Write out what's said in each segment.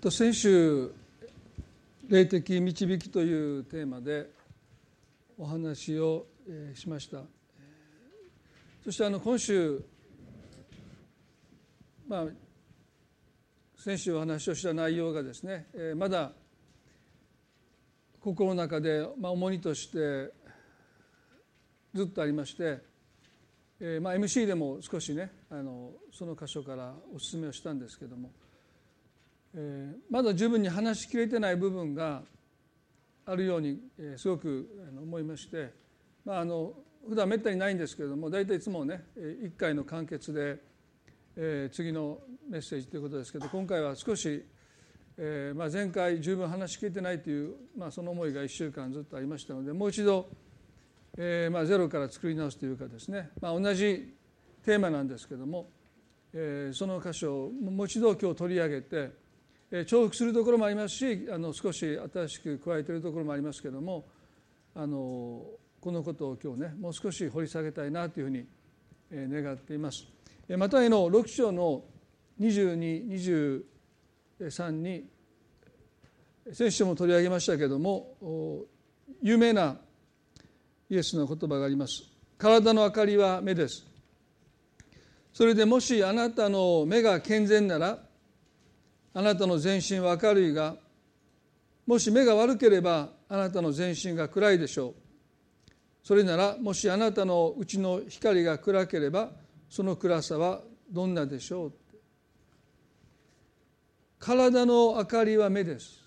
と先週霊的導きというテーマでお話をしました。そしてあの今週まあ先週お話をした内容がですねまだ心の中で重荷としてずっとありましてまあ MC でも少しねあのその箇所からお勧めをしたんですけどもえー、まだ十分に話しきれてない部分があるように、えー、すごく思いまして、まあ、あの普段めったにないんですけれども大体いつもね1回の完結で、えー、次のメッセージということですけど今回は少し、えーまあ、前回十分話しきれてないという、まあ、その思いが1週間ずっとありましたのでもう一度、えーまあ、ゼロから作り直すというかですね、まあ、同じテーマなんですけども、えー、その箇所をもう一度今日取り上げて重複するところもありますしあの少し新しく加えているところもありますけどもあのこのことを今日ねもう少し掘り下げたいなというふうに願っています。またへの6章の2223に先週も取り上げましたけれども有名なイエスの言葉があります。体の明かりは目です。それでもしあなたの目が健全ならあなたの全身は明るいがもし目が悪ければあなたの全身が暗いでしょう。それならもしあなたのうちの光が暗ければその暗さはどんなでしょう。体の明かりは目です。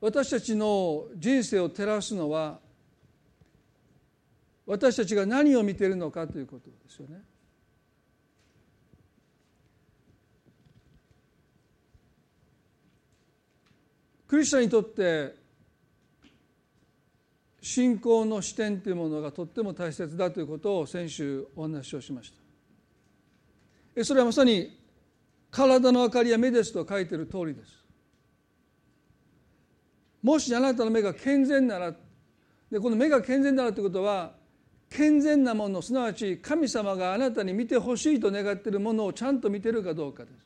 私たちの人生を照らすのは私たちが何を見ているのかということですよね。クリスチャンにとって信仰の視点というものがとっても大切だということを先週お話をしました。それはまさに体の明かりは目ですと書いている通りです。もしあなたの目が健全ならでこの目が健全ならということは健全なものすなわち神様があなたに見てほしいと願っているものをちゃんと見てるかどうかです。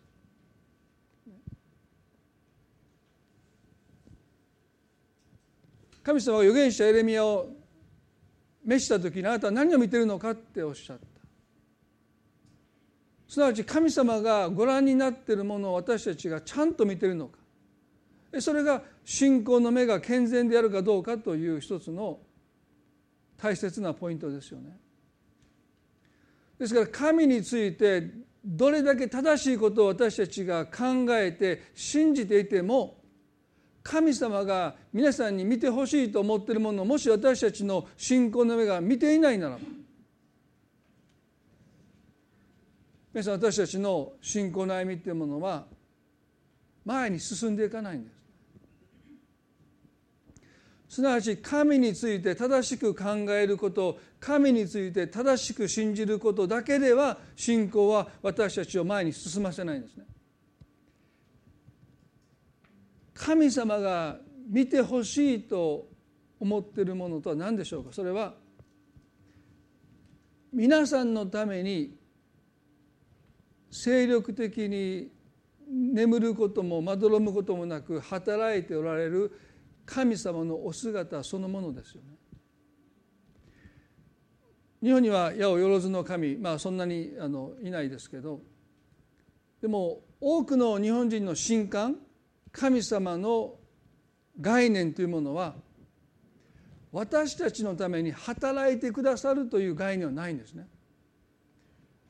神様が預言者エレミアを召した時にあなたは何を見てるのかっておっしゃったすなわち神様がご覧になっているものを私たちがちゃんと見てるのかそれが信仰の目が健全であるかどうかという一つの大切なポイントですよね。ですから神についてどれだけ正しいことを私たちが考えて信じていても神様が皆さんに見てほしいと思っているものをもし私たちの信仰の目が見ていないならば皆さん私たちの信仰の歩みっていうものは前に進んでいかないんです。すなわち神について正しく考えること神について正しく信じることだけでは信仰は私たちを前に進ませないんですね。神様が見てほしいと思ってるものとは何でしょうか？それは皆さんのために精力的に眠ることもまどろむこともなく働いておられる神様のお姿そのものですよね。日本には八百万の神まあそんなにあのいないですけどでも多くの日本人の神官神様の概念というものは私たちのために働いてくださるという概念はないんですね。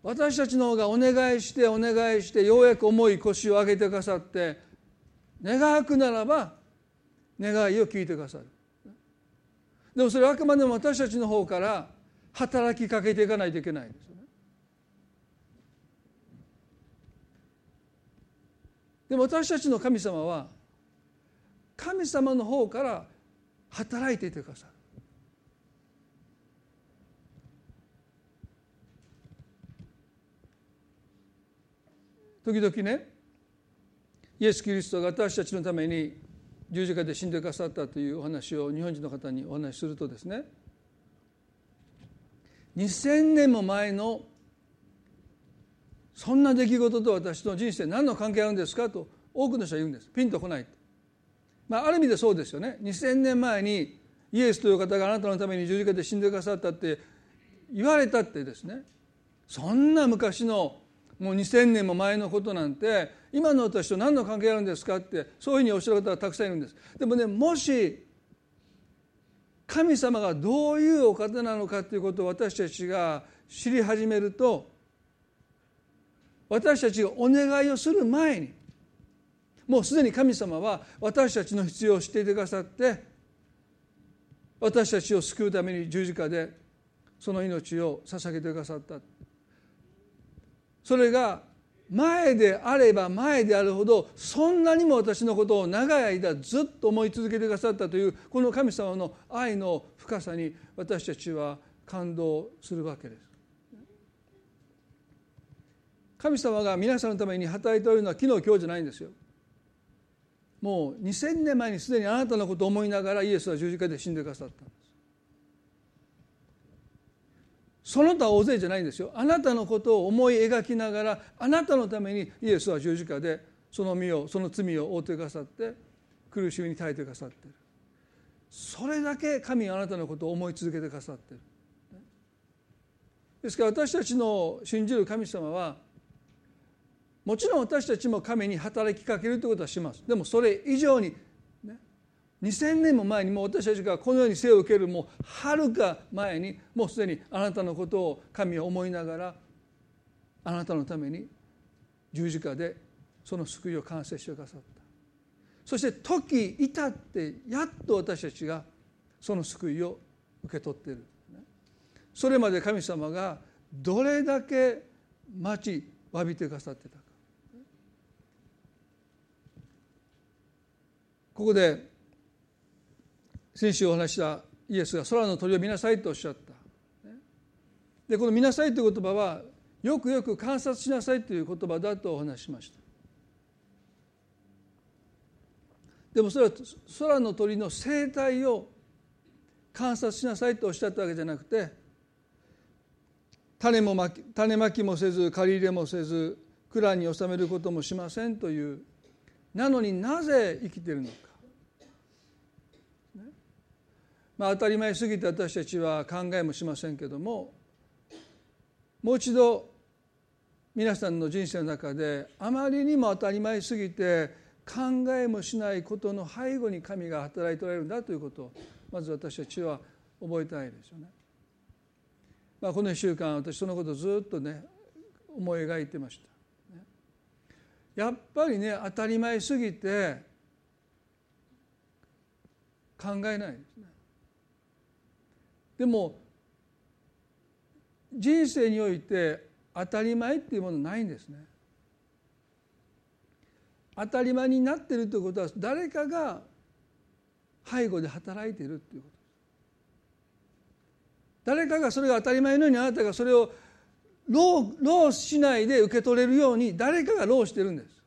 私たちの方がお願いしてお願いしてようやく重い腰を上げてくださって願くならば願いを聞いてくださる。でもそれはあくまでも私たちの方から働きかけていかないといけないんですよね。でも私たちの神様は神様の方から働いていてくださる。時々ねイエス・キリストが私たちのために十字架で死んでくださったというお話を日本人の方にお話しするとですね2000年も前のそんな出来事と私の人生何の関係あるんですかと多くの人は言うんです。ピンとこない。まあ、ある意味でそうですよね。2000年前にイエスという方があなたのために十字架で死んでくださったって言われたってですね。そんな昔のもう2,000年も前のことなんて今の私と何の関係あるんですかってそういうふうにおっしゃる方がたくさんいるんです。でもねもし神様がどういうお方なのかということを私たちが知り始めると私たちがお願いをする前にもうすでに神様は私たちの必要を知っていてくださって私たちを救うために十字架でその命を捧げてくださったそれが前であれば前であるほどそんなにも私のことを長い間ずっと思い続けてくださったというこの神様の愛の深さに私たちは感動するわけです。神様が皆さんのために働いておるのは昨日今日じゃないんですよ。もう2000年前にすでにあなたのことを思いながらイエスは十字架で死んでくださったんです。その他大勢じゃないんですよ。あなたのことを思い描きながらあなたのためにイエスは十字架でその身をその罪を負ってくださって苦しみに耐えてくださってる。それだけ神があなたのことを思い続けてくださっている。ですから私たちの信じる神様はもちろん私たちも神に働きかけるということはします。でもそれ以上に、ね、2000年も前にもう私たちがこのように生を受けるもうはるか前にもうすでにあなたのことを神は思いながらあなたのために十字架でその救いを完成してくださった。そして時至ってやっと私たちがその救いを受け取っている。それまで神様がどれだけ待ちわびてくださってたここで先週お話したイエスが空の鳥を見なさいとおっしゃった。でこの「見なさい」という言葉はよくよく観察しなさいという言葉だとお話しました。でもそれは空の鳥の生態を観察しなさいとおっしゃったわけじゃなくて種もまき種まきもせず借り入れもせず蔵に収めることもしませんというなのになぜ生きているのか。まあ、当たり前すぎて私たちは考えもしませんけどももう一度皆さんの人生の中であまりにも当たり前すぎて考えもしないことの背後に神が働いておられるんだということをまず私たちは覚えたいですよね。まあ、この1週間私そのことをずっとね思い描いてました。やっぱりね当たり前すぎて考えないですね。でも人生において当たり前っていうものないんですね。当たり前になっているということは誰かが背後で働いているということです。誰かがそれが当たり前のようにあなたがそれを労労しないで受け取れるように誰かが労してるんです。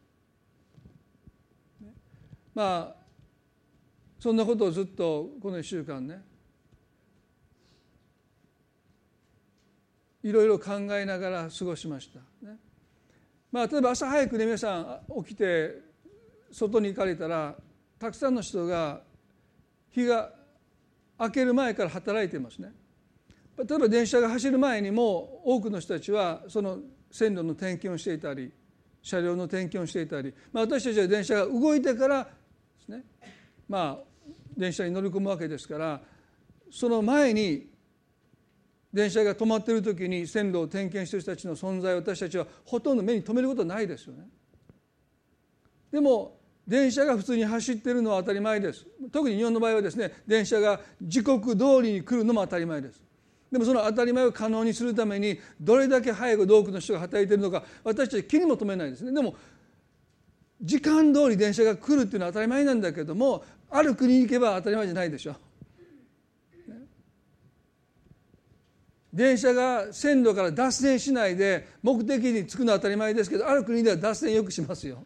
まあそんなことをずっとこの1週間ねいろいろ考えながら過ごしました。ねまあ、例えば朝早くね皆さん起きて外に行かれたらたくさんの人が日が明ける前から働いてますね。例えば電車が走る前にも多くの人たちはその線路の点検をしていたり車両の点検をしていたり、まあ、私たちは電車が動いてからですねまあ電車に乗り込むわけですからその前に電車が止まっている時に線路を点検している人たちの存在を私たちはほとんど目に留めることはないですよね。でも電車が普通に走っているのは当たり前です。特に日本の場合はですね電車が時刻通りに来るのも当たり前です。でもその当たり前を可能にするためにどれだけ早く多くの人が働いているのか私たち気にも留めないですね。でも時間通り電車が来るっていうのは当たり前なんだけどもある国に行けば当たり前じゃないでしょ。電車が線路から脱線しないで目的に着くのは当たり前ですけどある国では脱線よくしますよ。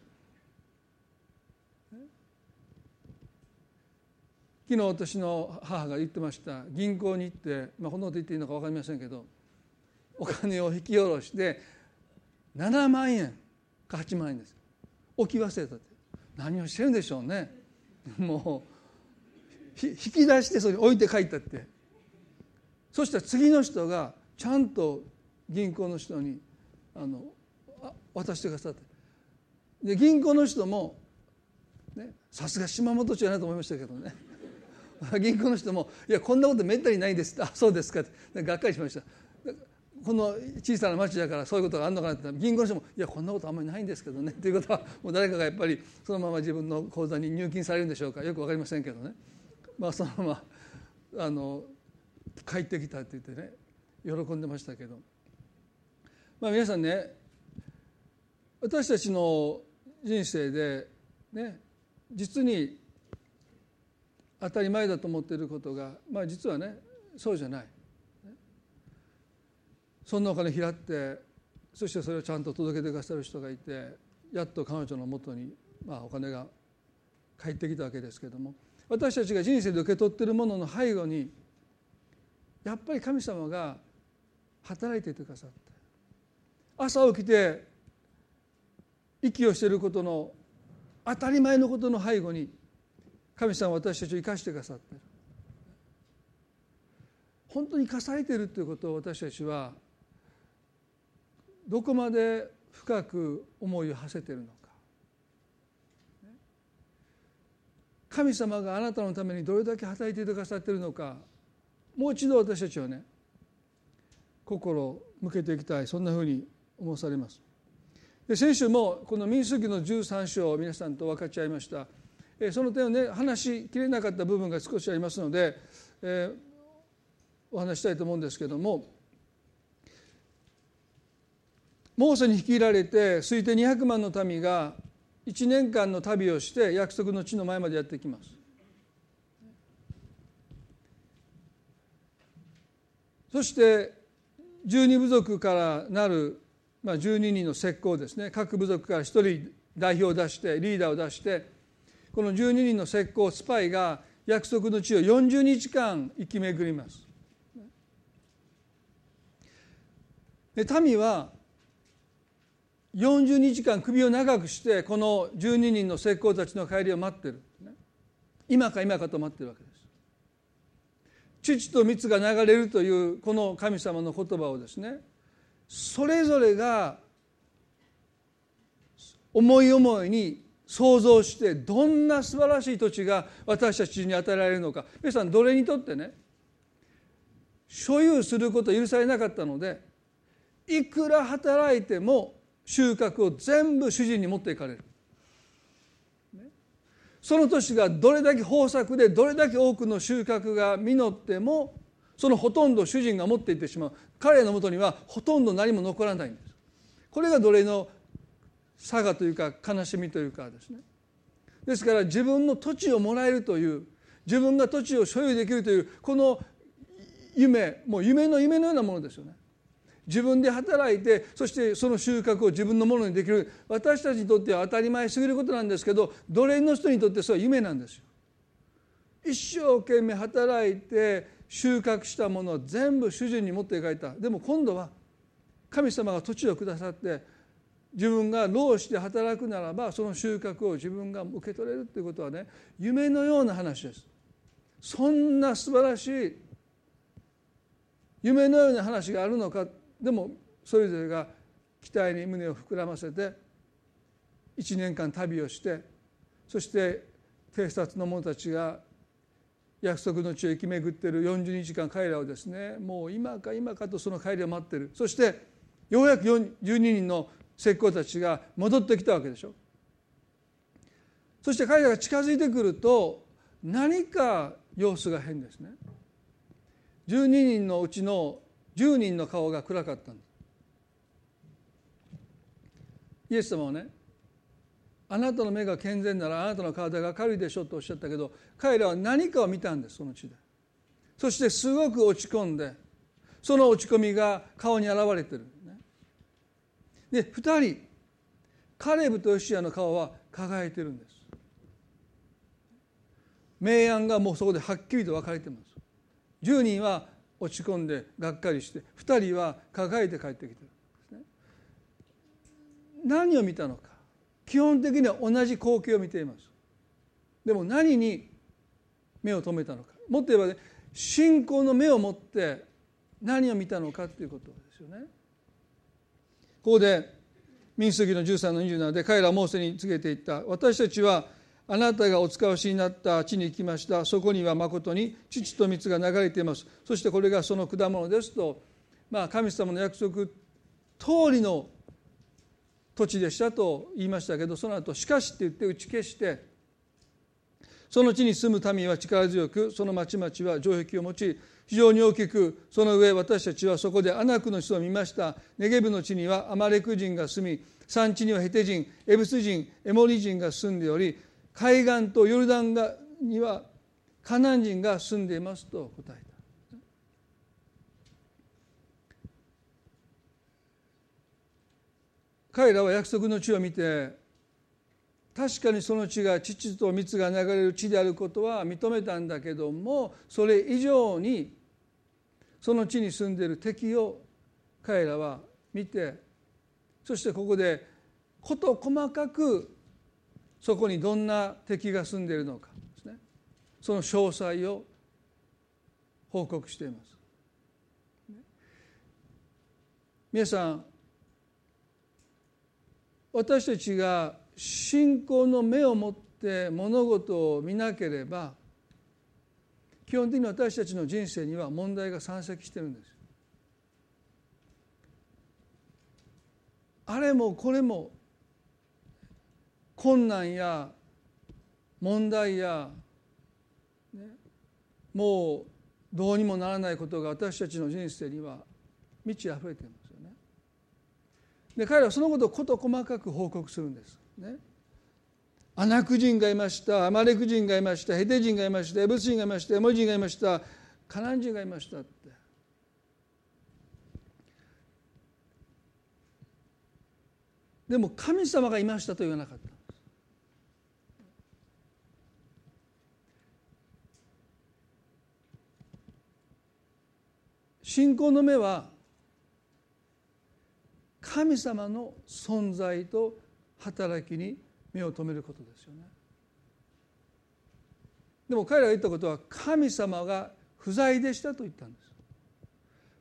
昨日私の母が言ってました。銀行に行って、まあ、こんなこと言っていいのか分かりませんけどお金を引き下ろして7万円か8万円です。置き忘れたって。何をしてるんでしょうね。もう引き出してそれ置いて帰ったって。そしたら次の人がちゃんと銀行の人にあの渡してくださって。で銀行の人もさすが島本町やなと思いましたけどね。銀行の人も「いやこんなことめったにないです」ってあそうですか」って。がっかりしました。この小さな町だからそういうことがあるのかなって銀行の人も「いやこんなことあんまりないんですけどね」ということはもう誰かがやっぱりそのまま自分の口座に入金されるんでしょうか。よく分かりませんけどね。まあそのままあの帰ってきたって言ってね喜んでましたけどまあ皆さんね私たちの人生でね実に当たり前だと思っていることがまあ実はねそうじゃない。そんなお金拾ってそしてそれをちゃんと届けてくださる人がいてやっと彼女のもとにまあお金が返ってきたわけですけども私たちが人生で受け取っているものの背後にやっぱり神様が働いていてくださって。朝起きて息をしていることの当たり前のことの背後に神様は私たちを生かしてくださっている。本当に生かされているということを私たちはどこまで深く思いを馳せているのか。神様があなたのためにどれだけ働いてくださっているのか。もう一度私たちはね心を向けていきたいそんなふうに思わされます。で先週もこの民主主義の13章を皆さんと分かち合いました。その点をね話しきれなかった部分が少しありますので、えー、お話したいと思うんですけどもモーセに率いられて推定200万の民が1年間の旅をして約束の地の前までやってきます。そして12部族からなる、まあ、12人の石膏ですね。各部族から1人代表を出してリーダーを出してこの12人の石膏スパイが約束の地を40日間行き巡ります。で民は40日間首を長くしてこの12人の石膏たちの帰りを待ってる、今か今かと待ってるわけです。父と蜜が流れるというこの神様の言葉をですねそれぞれが思い思いに想像してどんな素晴らしい土地が私たちに与えられるのか皆さんどれにとってね所有すること許されなかったのでいくら働いても収穫を全部主人に持っていかれる。その年がどれだけ豊作でどれだけ多くの収穫が実ってもそのほとんど主人が持っていってしまう。彼のもとにはほとんど何も残らないんです。これが奴隷の差がというか悲しみというかですね。ですから自分の土地をもらえるという自分が土地を所有できるというこの夢もう夢の夢のようなものですよね。自分で働いてそしてその収穫を自分のものにできる私たちにとっては当たり前すぎることなんですけど奴隷の人にとってそれは夢なんですよ。一生懸命働いて収穫したものを全部主人に持っていかれたでも今度は神様が土地をくださって自分が労して働くならばその収穫を自分が受け取れるということはね夢のような話です。そんな素晴らしい夢のような話があるのかでもそれぞれが期待に胸を膨らませて1年間旅をしてそして偵察の者たちが約束の地を行き巡っている40日間彼らをですねもう今か今かとその帰りを待ってる。そしてようやく12人の石膏たちが戻ってきたわけでしょ。そして彼らが近づいてくると何か様子が変ですね。12人のうちの10人の顔が暗かったんですイエス様はねあなたの目が健全ならあなたの体が軽いでしょとおっしゃったけど彼らは何かを見たんですその地で。そしてすごく落ち込んでその落ち込みが顔に現れてる、ね、で2人カレブとヨシアの顔は輝いてるんです。明暗がもうそこではっきりと分かれてます。10人は落ち込んでがっかりして2人は輝いて帰ってきてるんですね。何を見たのか。基本的には同じ光景を見ています。でも何に目を留めたのか。もっと言えばね信仰の目を持って何を見たのかということですよね。ここで民数記の13の27で彼らはモーセに告げていった。私たちはあなたがお使わしになった地に行きました。そこにはまことに父と蜜が流れています。そしてこれがその果物ですと、まあ、神様の約束通りの土地でしたと言いましたけどその後しかしって言って打ち消してその地に住む民は力強くその町々は城壁を持ち非常に大きくその上私たちはそこでアナクの人を見ました。ネゲブの地にはアマレク人が住み山地にはヘテ人エブス人エモリ人が住んでおり海岸とヨルダンがにはカナン人が住んでいますと答えた。彼らは約束の地を見て確かにその地が父と蜜が流れる地であることは認めたんだけどもそれ以上にその地に住んでいる敵を彼らは見てそしてここで事細かくそこにどんな敵が住んでいるのかですね。その詳細を報告しています。皆さん私たちが信仰の目を持って物事を見なければ基本的に私たちの人生には問題が山積してるんですあれもこれも困難や問題や、ね、もうどうにもならないことが私たちの人生には満ち溢れていますよね。で彼らはそのことを事細かく報告するんです。ね。アナク人がいましたアマレク人がいましたヘテ人がいましたエブス人がいましたエモリ人がいましたカナン人がいましたってでも神様がいましたと言わなかった信仰の目は神様の存在と働きに目を留めることですよね。でも彼らが言ったことは神様が不在でしたと言ったんです。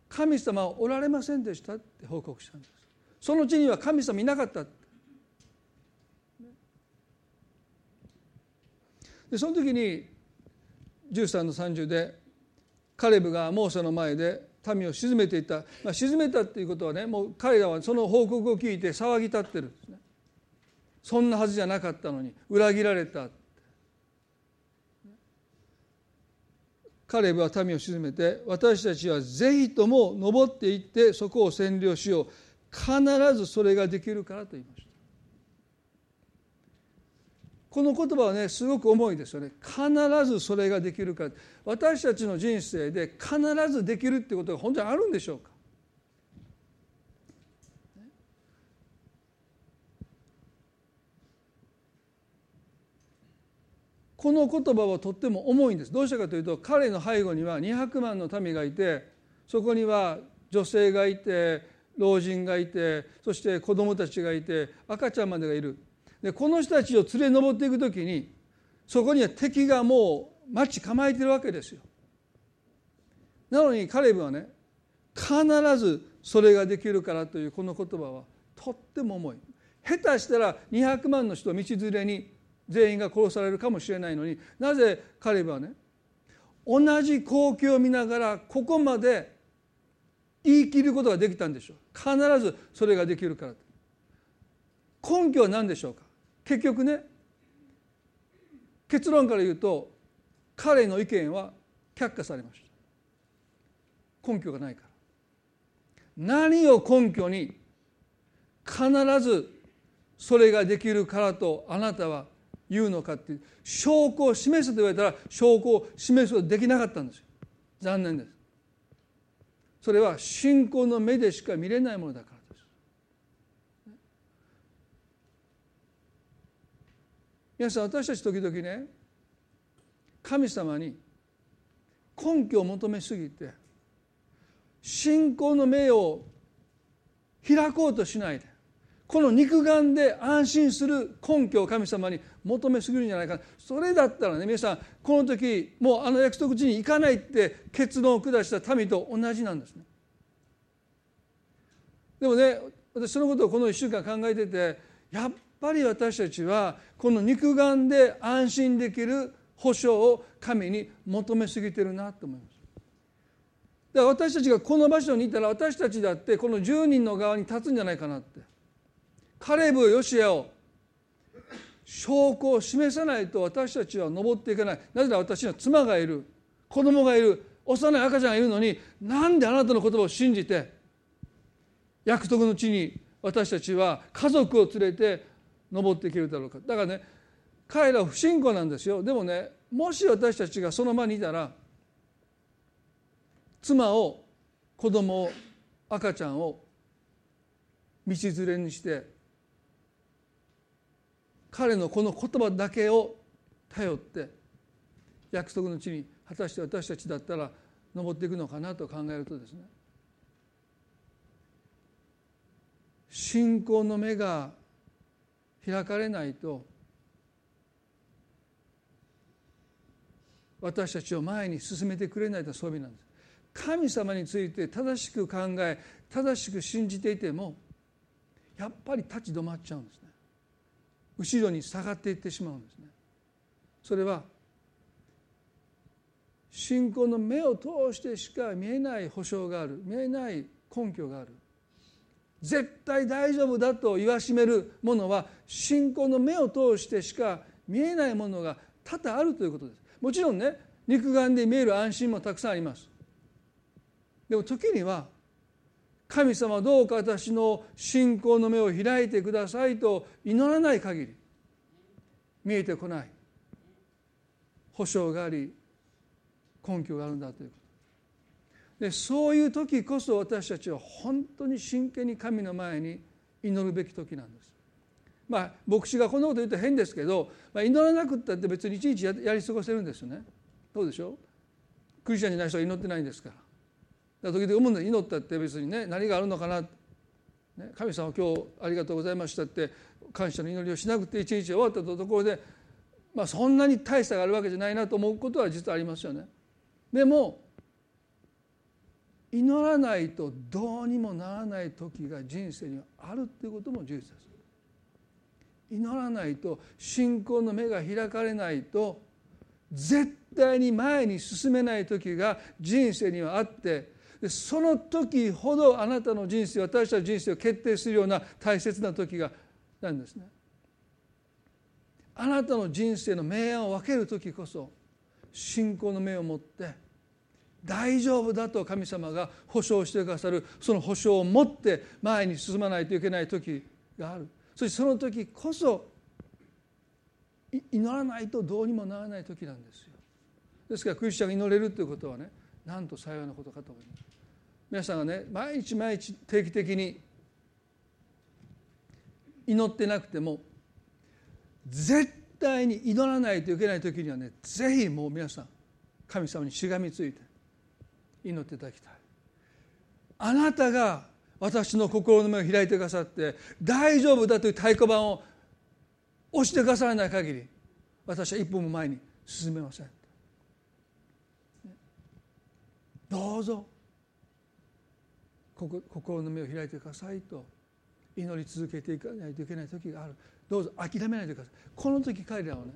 神様はおられませんでしたって報告したんです。その地には神様いなかったでその時に13の30でカレブがモーセの前で民を沈めていた、まあ、沈めたっていうことはねもう彼らはその報告を聞いて騒ぎ立ってるんですね。そんなはずじゃなかったのに裏切られた。カレブは民を沈めて私たちはぜひとも登っていってそこを占領しよう。必ずそれができるからと言いました。この言葉はねすごく重いですよね。必ずそれができるか。私たちの人生で必ずできるってことが本当にあるんでしょうか。この言葉はとっても重いんです。どうしたかというと彼の背後には200万の民がいてそこには女性がいて老人がいてそして子供たちがいて赤ちゃんまでがいる。でこの人たちを連れ上っていく時にそこには敵がもう待ち構えてるわけですよ。なのにカレブはね必ずそれができるからというこの言葉はとっても重い。下手したら200万の人道連れに全員が殺されるかもしれないのになぜカレブはね同じ光景を見ながらここまで言い切ることができたんでしょう必ずそれができるから根拠は何でしょうか？結局ね結論から言うと彼の意見は却下されました。根拠がないから。何を根拠に必ずそれができるからとあなたは言うのかっていう証拠を示すと言われたら証拠を示すことができなかったんですよ。残念です。それは信仰の目でしか見れないものだから。皆さん私たち時々ね神様に根拠を求めすぎて信仰の目を開こうとしないでこの肉眼で安心する根拠を神様に求めすぎるんじゃないかそれだったらね皆さんこの時もうあの約束地に行かないって結論を下した民と同じなんですね。でもね私そのことをこの1週間考えててやっぱり私たちはこの肉眼で安心できる保証を神に求めすぎてるなと思います。だから私たちがこの場所にいたら私たちだってこの10人の側に立つんじゃないかなって。カレブヨシアを証拠を示さないと私たちは登っていけない。なぜなら私には妻がいる。子供がいる。幼い赤ちゃんがいるのになんであなたの言葉を信じて約束の地に私たちは家族を連れて登っていけるだろうか。だからね彼らは不信仰なんですよ。でもねもし私たちがその場にいたら妻を子供を赤ちゃんを道連れにして彼のこの言葉だけを頼って約束の地に果たして私たちだったら登っていくのかなと考えるとですね信仰の目が開かれないと私たちを前に進めてくれないとそういう意味なんです。神様について正しく考え正しく信じていてもやっぱり立ち止まっちゃうんですね。後ろに下がっていってしまうんですね。それは信仰の目を通してしか見えない保証がある見えない根拠がある絶対大丈夫だと言わしめるものは信仰の目を通してしか見えないものが多々あるということです。もちろんね肉眼で見える安心もたくさんあります。でも時には神様どうか私の信仰の目を開いてくださいと祈らない限り見えてこない保証があり根拠があるんだというこでそういう時こそ私たちは本当に真剣に神の前に祈るべき時なんです。まあ牧師がこんなこと言うと変ですけど、まあ、祈らなくったって別にいちいちやり過ごせるんですよね。どうでしょう？クリスチャンじゃない人は祈ってないんですから。だ時々思うんだ祈ったって別にね何があるのかな、ね、神様今日ありがとうございましたって感謝の祈りをしなくて一日終わったところで、まあ、そんなに大差があるわけじゃないなと思うことは実はありますよね。でも祈らないとどうにもならない時が人生にはあるっていうことも事実です。祈らないと信仰の目が開かれないと絶対に前に進めない時が人生にはあってその時ほどあなたの人生私たちの人生を決定するような大切な時がなんですね。あなたの人生の明暗を分ける時こそ信仰の目を持って大丈夫だと神様が保証してくださるその保証を持って前に進まないといけない時がある。そしてその時こそ祈らないとどうにもならない時なんですよ。ですからクリスチャンが祈れるということはねなんと幸いなことかと思います。皆さんがね毎日毎日定期的に祈ってなくても絶対に祈らないといけない時にはねぜひもう皆さん神様にしがみついて祈っていただきたい。あなたが私の心の目を開いてくださって大丈夫だという太鼓判を押してくださらない限り私は一歩も前に進めません。どうぞ心の目を開いてくださいと祈り続けていかないといけない時がある。どうぞ諦めないでください。この時彼らはね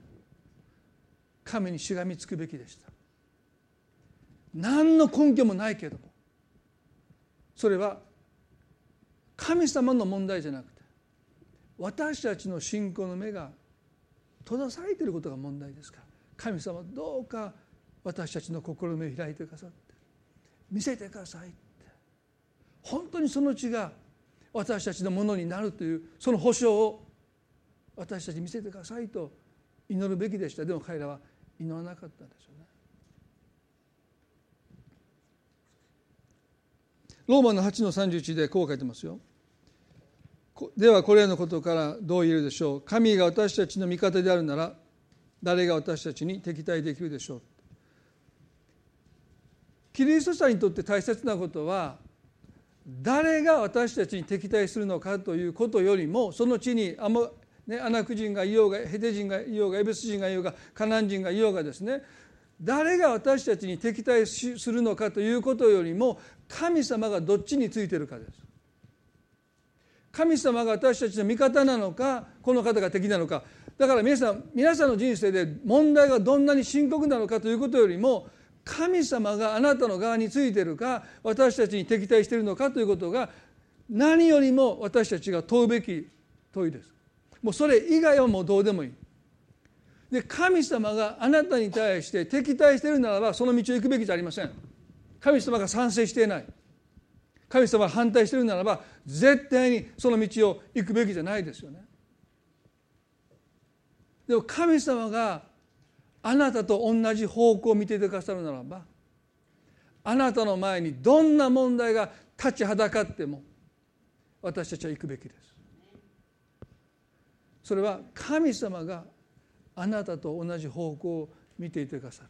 神にしがみつくべきでした。何の根拠もないけどもそれは神様の問題じゃなくて私たちの信仰の目が閉ざされていることが問題ですから神様どうか私たちの心の目を開いてくださって見せてくださいって本当にその血が私たちのものになるというその保証を私たち見せてくださいと祈るべきでしたでも彼らは祈らなかったんですよね。ローマの8の31でこう書いてますよ。ではこれらのことからどう言えるでしょう神が私たちの味方であるなら誰が私たちに敵対できるでしょうキリスト者にとって大切なことは誰が私たちに敵対するのかということよりもその地にアモ、ね、アナク人がいようがヘテ人がいようがエベス人がいようがカナン人がいようがですね誰が私たちに敵対するのかということよりも神様がどっちについてるかです。神様が私たちの味方なのかこの方が敵なのかだから皆さん皆さんの人生で問題がどんなに深刻なのかということよりも神様があなたの側についてるか私たちに敵対しているのかということが何よりも私たちが問うべき問いです。もうそれ以外はもうどうでもいい。で神様があなたに対して敵対しているならばその道を行くべきじゃありません。神様が賛成していない。神様が反対しているならば絶対にその道を行くべきじゃないですよね。でも神様があなたと同じ方向を見ていてくださるならばあなたの前にどんな問題が立ちはだかっても私たちは行くべきですそれは神様があなたと同じ方向を見ていてくださる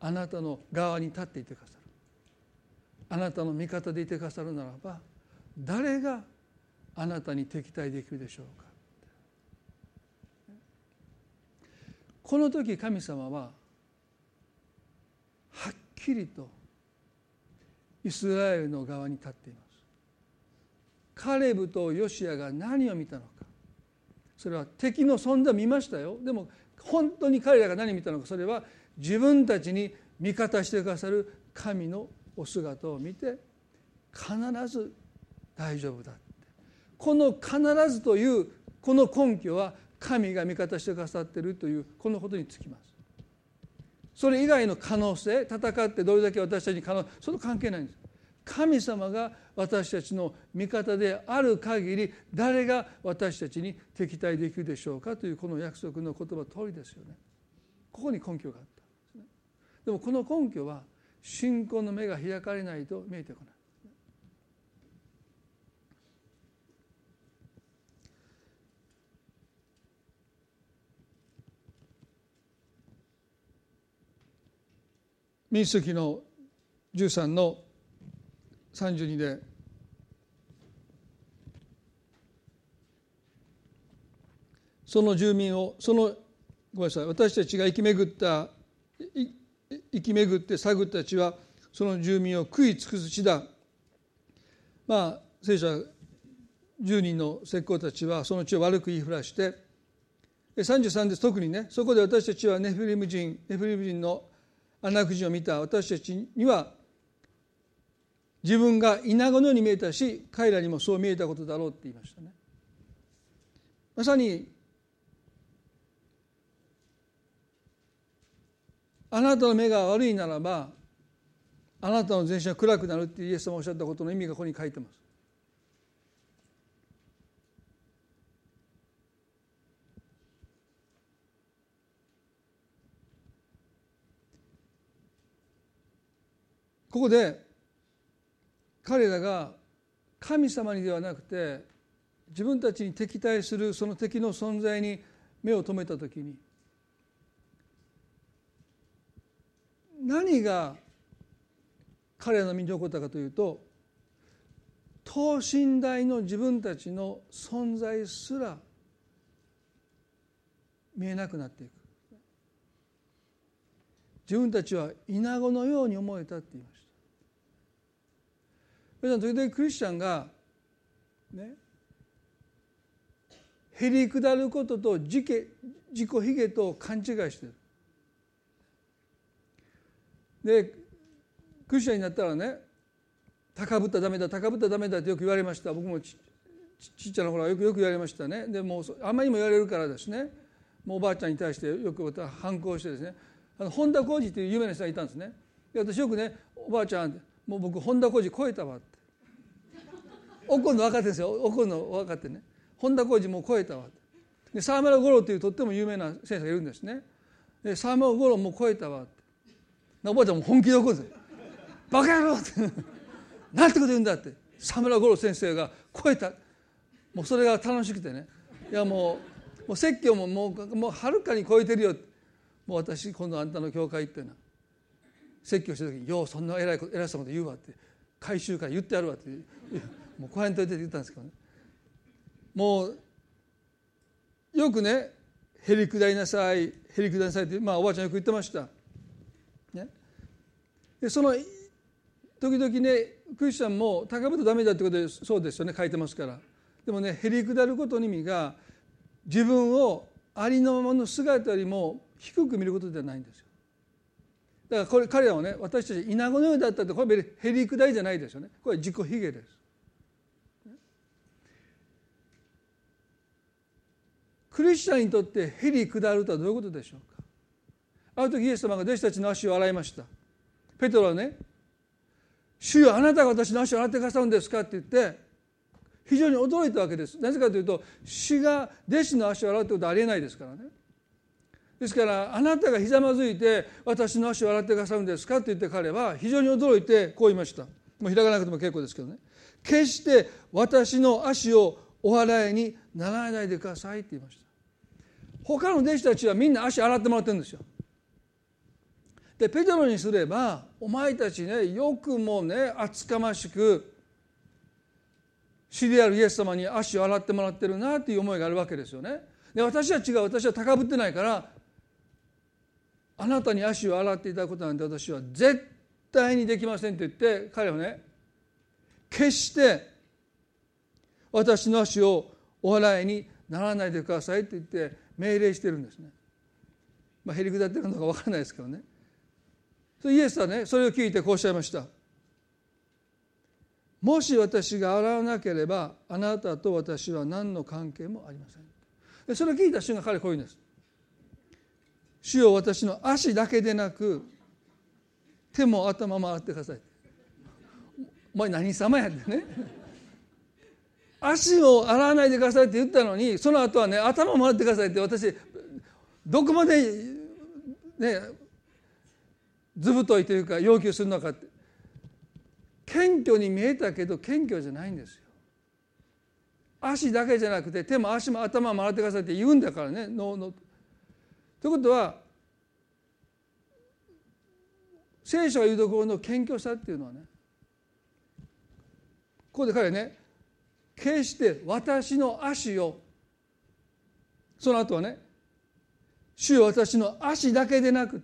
あなたの側に立っていてくださるあなたの味方でいてくださるならば誰があなたに敵対できるでしょうか。この時神様ははっきりとイスラエルの側に立っています。カレブとヨシアが何を見たのか。それは敵の存在を見ましたよ。でも本当に彼らが何を見たのか。それは自分たちに味方してくださる神のお姿を見て必ず大丈夫だこの「必ず」というこの根拠は神が味方してくださっているというこのことにつきます。それ以外の可能性戦ってどれだけ私たちに可能その関係ないんです。神様が私たちの味方である限り誰が私たちに敵対できるでしょうかというこの約束の言葉通りですよね。ここに根拠があったで、ね、でもこの根拠は信仰の目が開かれないと見えてこない。民主主義の13の32でその住民をそのごめんなさい私たちが生き巡った生き巡って探った地はその住民を食い尽くす地だ。まあ聖書は10人の石膏たちはその地を悪く言いふらして33です。特にねそこで私たちはネフリム人ネフリム人のアナク人を見た。私たちには自分が稲子のように見えたし彼らにもそう見えたことだろうって言いましたね。まさにあなたの目が悪いならばあなたの全身は暗くなるってイエス様おっしゃったことの意味がここに書いてます。ここで彼らが神様にではなくて自分たちに敵対するその敵の存在に目を留めた時に何が彼らの身に起こったかというと等身大の自分たちの存在すら見えなくなっていく自分たちは稲子のように思えたって言います皆さん時々クリスチャンがねへりくだることと自己自己卑下と勘違いしてる。でクリスチャンになったらね高ぶったらダメだ高ぶったらダメだってよく言われました。僕もちちっちゃな頃はよくよく言われましたね。でもあんまりにも言われるからですね。もうおばあちゃんに対してよく反抗してですね。あの本田浩二っていう有名な人がいたんですね。で私よくねおばあちゃんもう僕本田浩二超えたわって。怒るの分かってんですよ。怒るの分かってね。本田浩二もう超えたわで沢村五郎というとっても有名な先生がいるんですね。で沢村五郎もう超えたわって。おばあちゃんも本気で怒るんですよバカ野郎ってなんてこと言うんだって沢村五郎先生が超えたもうそれが楽しくてねいやもうもう説教ももうもうはるかに超えてるよもう私今度あんたの教会っていうのは説教した時に「ようそんな偉い偉そうなこと言うわ」って回収から言ってやるわってもうこうやんといてって言ったんですけどねもうよくねへりくだりなさいへりくだりなさいって、まあ、おばあちゃんよく言ってました。ね、でその時々ねクリスチャンも高ぶるとダメだってことでそうですよね書いてますから。でもねへりくだることの意味が自分をありのままの姿よりも低く見ることではないんですよ。だからこれ彼らはね私たち稲子のようだったってこれへりくだりじゃないですよね。これ自己卑下です。クリスチャンにとってへり下るとはどういうことでしょうか？ある時イエス様が弟子たちの足を洗いました。ペトロはね「主よあなたが私の足を洗ってくださるんですか?」って言って非常に驚いたわけです。なぜかというと主が弟子の足を洗うってことはありえないですからね。ですからあなたがひざまずいて私の足を洗ってくださるんですか？って言って彼は非常に驚いてこう言いました。もう開かなくても結構ですけどね決して私の足をお払いにならないでくださいって言いました。他の弟子たちはみんな足洗ってもらってるんですよ。でペテロにすればお前たちねよくもね厚かましく死であるイエス様に足を洗ってもらってるなっていう思いがあるわけですよね。で私は違う私は高ぶってないからあなたに足を洗っていただくことなんて私は絶対にできませんって言って彼はね決して私の足をお払いにならないでくださいって言って命令してるんですね。まあ、へりくだってるのか分からないですけどね。イエスはねそれを聞いてこうおっしゃいました。もし私が洗わなければあなたと私は何の関係もありません。でそれを聞いた瞬間彼こう言うんです。主よ私の足だけでなく手も頭も洗ってください。お前何様やってね。足を洗わないでくださいって言ったのにその後はね頭も洗ってくださいって私どこまでねずぶといというか要求するのかって謙虚に見えたけど謙虚じゃないんですよ。足だけじゃなくて手も足も頭も洗ってくださいって言うんだからね脳の。ということは聖書が言うところの謙虚さっていうのはねここで彼ね決して私の足をその後はね主よ私の足だけでなく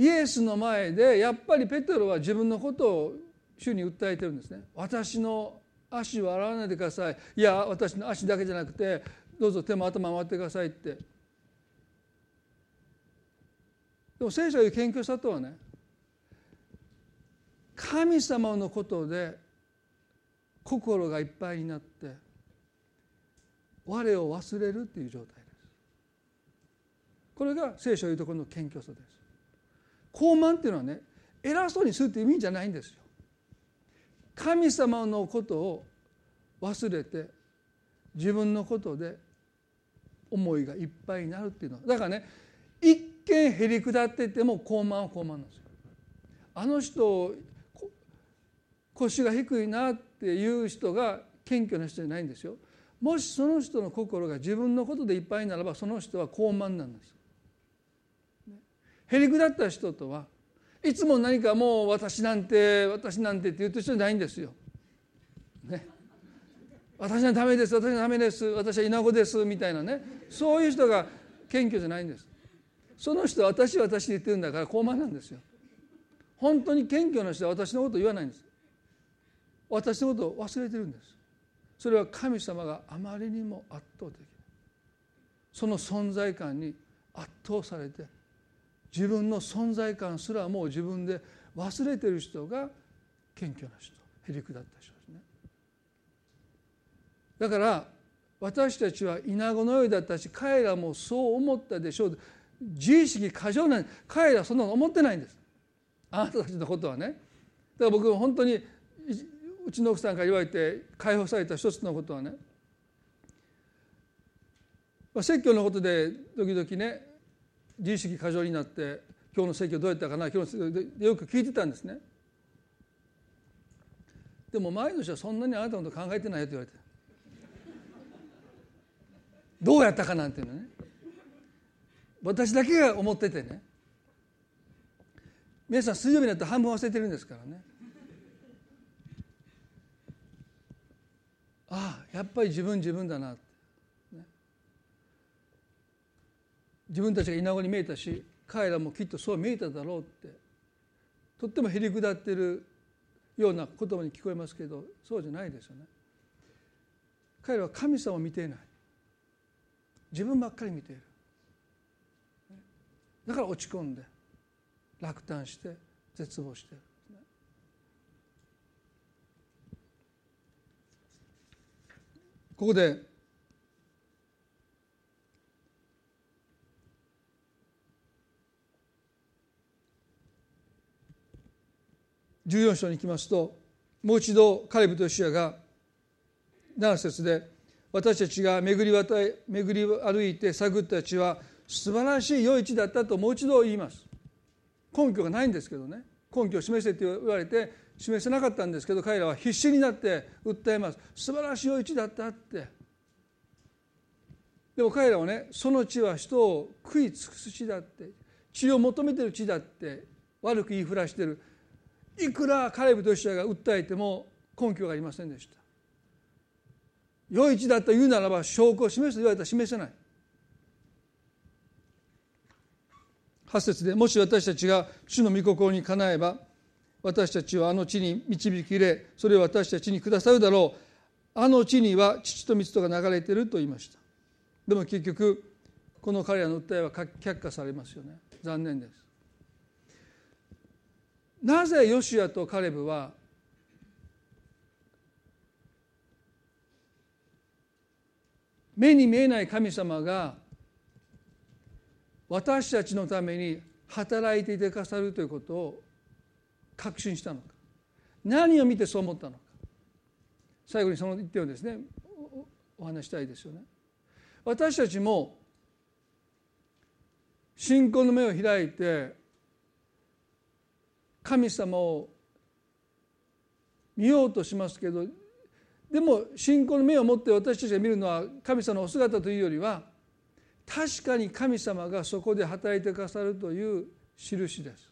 イエスの前でやっぱりペテロは自分のことを主に訴えてるんですね。私の足を洗わないでください。いや私の足だけじゃなくてどうぞ手も頭回ってくださいって。でも聖書が言う謙虚さとはね神様のことで心がいっぱいになって我を忘れるっていう状態です。これが聖書が言うところの謙虚さです。傲慢っていうのはね偉そうにするっていう意味じゃないんですよ。神様のことを忘れて自分のことで思いがいっぱいになるっていうのはだからね一見へりくだってても傲慢は傲慢なんですよ。あの人腰が低いなっていう人が謙虚な人じゃないんですよ。もしその人の心が自分のことでいっぱいならばその人は傲慢なんです。へりくだった人とはいつも何かもう私なんて私なんてって言う人じゃないんですよ。ね。私はダメです私はダメです私は稲子ですみたいなねそういう人が謙虚じゃないんです。その人は私は私で言ってるんだから高慢なんですよ。本当に謙虚な人は私のことを言わないんです。私のことを忘れてるんです。それは神様があまりにも圧倒的その存在感に圧倒されて自分の存在感すらもう自分で忘れてる人が謙虚な人へりくだった人ですね。だから私たちは稲子のようだったし彼らもそう思ったでしょう。自意識過剰な彼らはそんなの思ってないんです。あなたたちのことはね。だから僕本当にうちの奥さんから言われて解放された一つのことはね。説教のことで時々ね自意識過剰になって今日の説教どうやったかな今日の説教でよく聞いてたんですね。でも前の人はそんなにあなたのこと考えてないよと言われて。どうやったかなんていうのね。私だけが思っててね。皆さん水曜日になって半分忘れてるんですからね。ああやっぱり自分自分だな、ね、自分たちが稲子に見えたし彼らもきっとそう見えただろうってとってもへりくだってるような言葉に聞こえますけどそうじゃないですよね。彼らは神様を見ていない。自分ばっかり見ている。だから落ち込んで落胆して絶望している。ここで14章に行きますともう一度カレブとシアが7節で私たちが巡り渡り巡り歩いて探った地は素晴らしい余市だったともう一度言います。根拠がないんですけどね。根拠を示せって言われて示せなかったんですけど彼らは必死になって訴えます。素晴らしい余市だったって。でも彼らはねその地は人を食い尽くす地だって血を求めてる地だって悪く言いふらしてる。いくらカレブとシアが訴えても根拠がありませんでした。良い地だと言うならば証拠を示すと言われたら示せない。8節でもし私たちが主の御心にかなえば私たちはあの地に導き入れそれを私たちにくださるだろう。あの地には父と蜜とが流れていると言いました。でも結局この彼らの訴えは却下されますよね。残念です。なぜヨシアとカレブは目に見えない神様が私たちのために働いていてくださるということを確信したのか何を見てそう思ったのか最後にその一点をですねお話したいですよね。私たちも信仰の目を開いて神様を見ようとしますけどでも信仰の目を持って私たちが見るのは神様のお姿というよりは確かに神様がそこで働いてくださるという印です。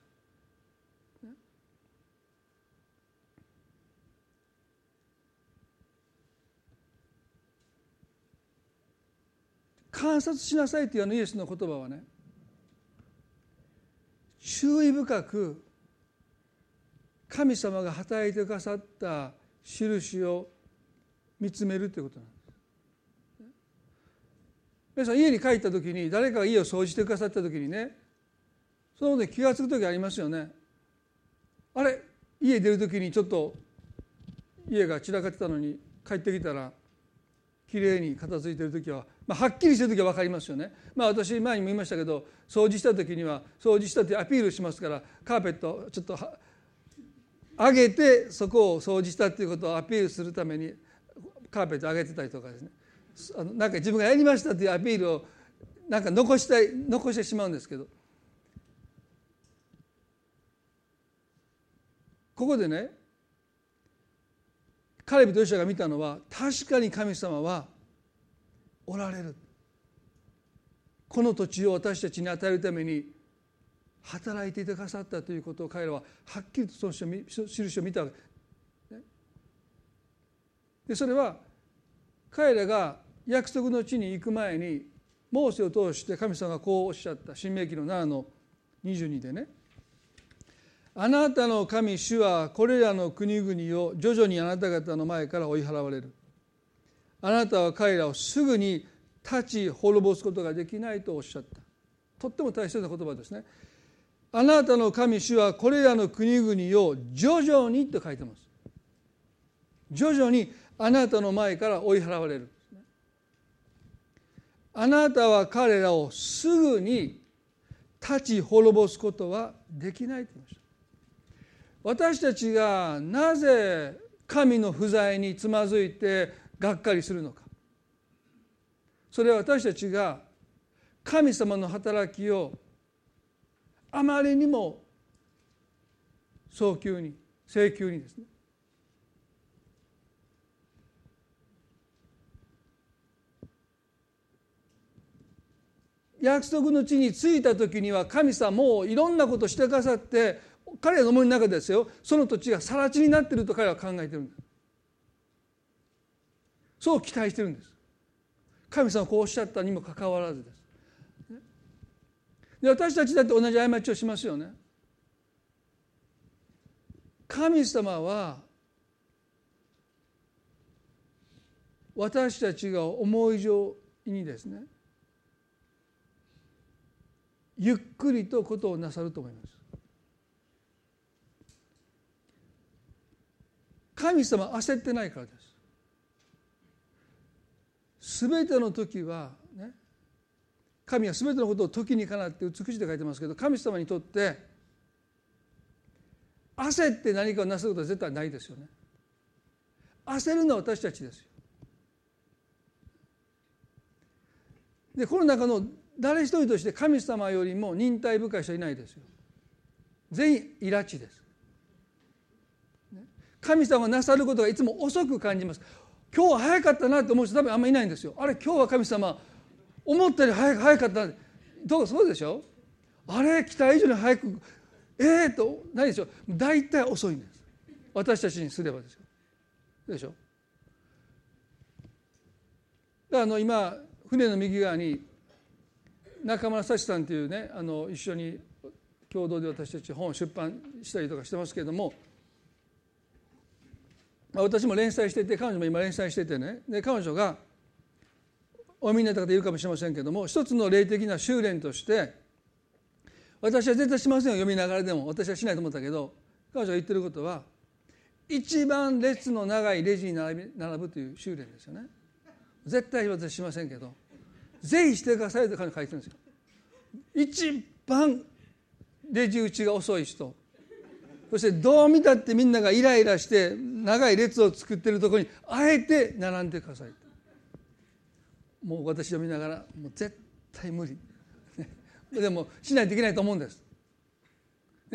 観察しなさいというあのイエスの言葉はね注意深く神様が働いてくださった印を見つめるということなんです。皆さん家に帰った時に誰かが家を掃除してくださった時にねそのことに気が付く時ありますよね。あれ家出る時にちょっと家が散らかってたのに帰ってきたらきれいに片付いてる時は、まあ、はっきりしてる時は分かりますよね。まあ私前にも言いましたけど掃除した時には掃除したってアピールしますからカーペットちょっと上げてそこを掃除したっていうことをアピールするためにカーペット上げてたりとかですね。あのなんか自分がやりましたっていうアピールをなんか残したい残してしまうんですけど。ここでねカレブとヨシアが見たのは確かに神様はおられる。この土地を私たちに与えるために働いていてくださったということを彼らははっきりとその印を見た。わけでそれは彼らが約束の地に行く前にモーセを通して神様がこうおっしゃった。新明記の7の22でね。あなたの神主はこれらの国々を徐々にあなた方の前から追い払われる。あなたは彼らをすぐに立ち滅ぼすことができないとおっしゃった。とっても大切な言葉ですね。あなたの神主はこれらの国々を徐々にと書いてます。徐々にあなたの前から追い払われる。あなたは彼らをすぐに立ち滅ぼすことはできないと言いました。私たちがなぜ神の不在につまずいてがっかりするのか。それは私たちが神様の働きをあまりにも早急に請求にですね。約束の地に着いた時には神様もういろんなことしてくださって彼らの思いの中ですよ。その土地が更地になっていると彼らは考えてるんです。そう期待してるんです。神様こうおっしゃったにもかかわらずです。で私たちだって同じ過ちをしますよね。神様は私たちが思い以上にですねゆっくりとことをなさると思います。神様焦ってないからです。すべての時はね神はすべてのことを時にかなって美しいと書いてますけど神様にとって焦って何かをなすことは絶対ないですよね。焦るのは私たちですよ。でこの中の誰一人として神様よりも忍耐深い人はいないですよ。全員イラチです。神様なさることがいつも遅く感じます。今日は早かったなって思う人多分あんまりいないんですよ。あれ今日は神様思ったより早早かった。どうそうでしょ？あれ期待以上に早くええー、と何でしょ？う大体遅いんです。私たちにすればですよ。でしょ？あの今船の右側に中村幸さんというねあの一緒に共同で私たち本を出版したりとかしてますけれども私も連載してて彼女も今連載しててね。で彼女がお見になった方いるかもしれませんけども一つの霊的な修練として私は絶対しませんよ読みながらでも。私はしないと思ったけど彼女が言ってることは一番列の長いレジに並び並ぶという修練ですよね。絶対私しませんけどぜひしてくださいと彼女書いてるんですよ。一番レジ打ちが遅い人。そしてどう見たってみんながイライラして長い列を作ってるところにあえて並んでくださいもう私読みながらもう絶対無理。でもしないといけないと思うんです。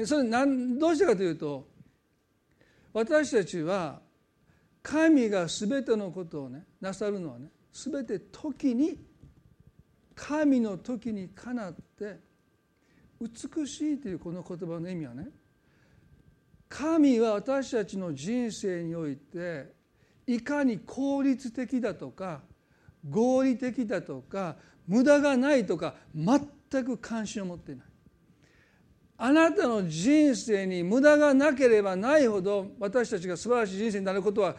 それ何どうしてかというと私たちは神が全てのことをねなさるのはね全て時に神の時にかなって美しいというこの言葉の意味はね神は私たちの人生においていかに効率的だとか合理的だとか無駄がないとか全く関心を持っていない。あなたの人生に無駄がなければないほど私たちが素晴らしい人生になることは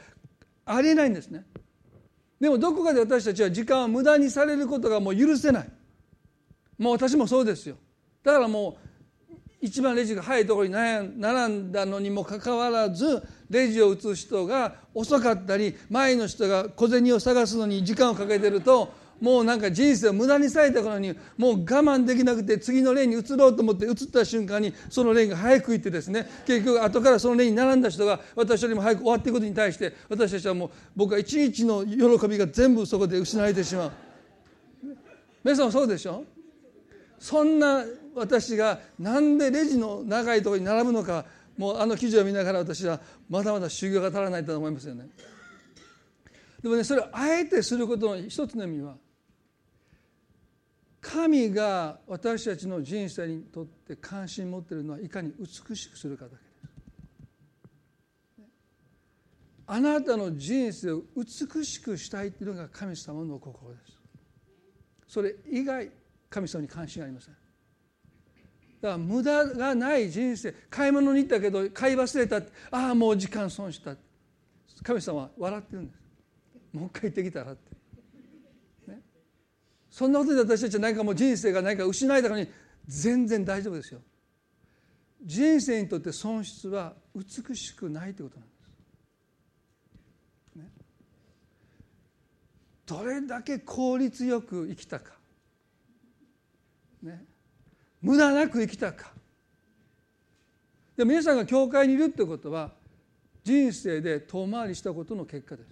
ありえないんですね。でもどこかで私たちは時間を無駄にされることがもう許せない。もう私もそうですよ。だからもう一番レジが早いところに並んだのにもかかわらずレジを打つ人が遅かったり前の人が小銭を探すのに時間をかけてるともうなんか人生を無駄にされた頃にもう我慢できなくて次のレーンに移ろうと思って移った瞬間にそのレーンが早く行ってですね結局後からそのレーンに並んだ人が私よりも早く終わっていくことに対して私たちはもう僕は一日の喜びが全部そこで失われてしまう。皆さんもそうでしょ？そんな私がなんでレジの長いところに並ぶのかもうあの記事を見ながら私はまだまだ修行が足らないと思いますよね。でもねそれをあえてすることの一つの意味は神が私たちの人生にとって関心持っているのはいかに美しくするかだけです。あなたの人生を美しくしたいというのが神様の心です。それ以外神様に関心がありません。だから無駄がない人生。買い物に行ったけど買い忘れた。ああもう時間損した。神様は笑ってるんです。もう一回行ってきたらって、ね、そんなことで私たちは何かもう人生が何か失いたのに全然大丈夫ですよ。人生にとって損失は美しくないということなんです、ね、どれだけ効率よく生きたか。ね。無駄なく生きたか。で皆さんが教会にいるってことは人生で遠回りしたことの結果です。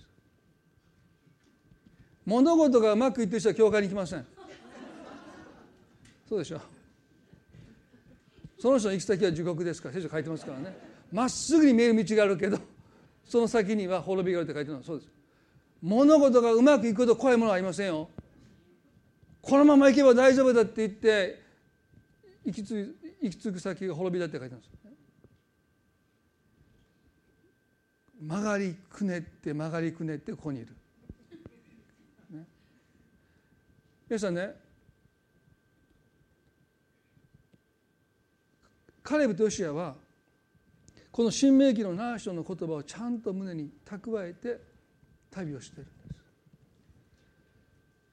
物事がうまくいってる人は教会に行きません。そうでしょ。その人の行き先は地獄ですから聖書書いてますからね。まっすぐに見える道があるけどその先には滅びがあるって書いてるのはそうです。物事がうまくいくほど怖いものはありませんよ。このまま行けば大丈夫だって言って行きつ行き着く先が滅びだって書いてあるんですよ、ね、曲がりくねって曲がりくねってここにいる、ね、皆さんね。カレブとヨシアはこの新明記の7章の言葉をちゃんと胸に蓄えて旅をしている。